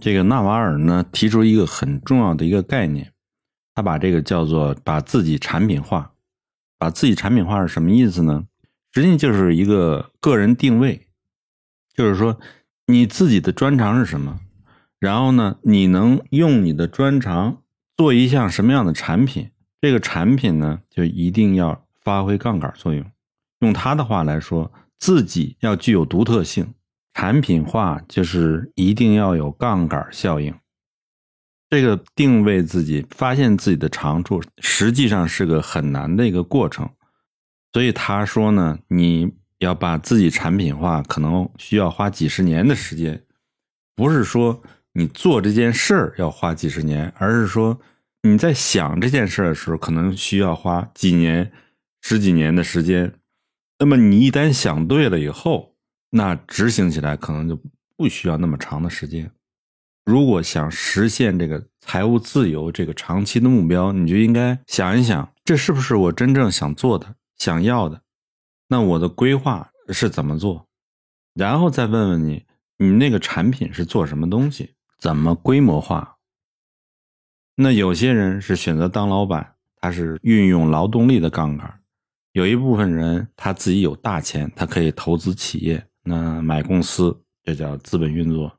这个纳瓦尔呢提出一个很重要的一个概念，他把这个叫做把自己产品化。把自己产品化是什么意思呢？实际就是一个个人定位，就是说你自己的专长是什么，然后呢，你能用你的专长做一项什么样的产品？这个产品呢，就一定要发挥杠杆作用。用他的话来说，自己要具有独特性。产品化就是一定要有杠杆效应。这个定位自己、发现自己的长处，实际上是个很难的一个过程。所以他说呢，你要把自己产品化，可能需要花几十年的时间。不是说你做这件事儿要花几十年，而是说你在想这件事的时候，可能需要花几年、十几年的时间。那么你一旦想对了以后，那执行起来可能就不需要那么长的时间。如果想实现这个财务自由这个长期的目标，你就应该想一想，这是不是我真正想做的、想要的？那我的规划是怎么做？然后再问问你，你那个产品是做什么东西？怎么规模化？那有些人是选择当老板，他是运用劳动力的杠杆；有一部分人他自己有大钱，他可以投资企业，那买公司，这叫资本运作。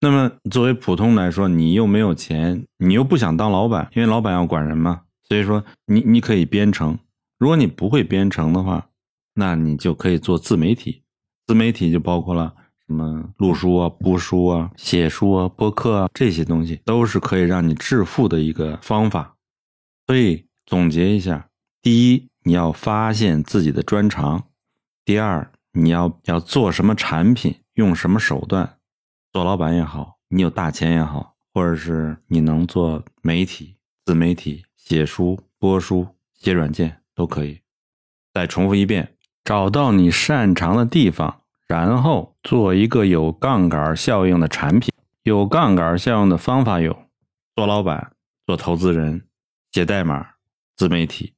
那么，作为普通来说，你又没有钱，你又不想当老板，因为老板要管人嘛。所以说，你你可以编程。如果你不会编程的话，那你就可以做自媒体。自媒体就包括了什么录书啊、播书啊、写书啊、播客啊这些东西，都是可以让你致富的一个方法。所以总结一下：第一，你要发现自己的专长；第二，你要要做什么产品，用什么手段。做老板也好，你有大钱也好，或者是你能做媒体、自媒体、写书、播书、写软件都可以。再重复一遍：找到你擅长的地方，然后做一个有杠杆效应的产品。有杠杆效应的方法有：做老板、做投资人、写代码、自媒体。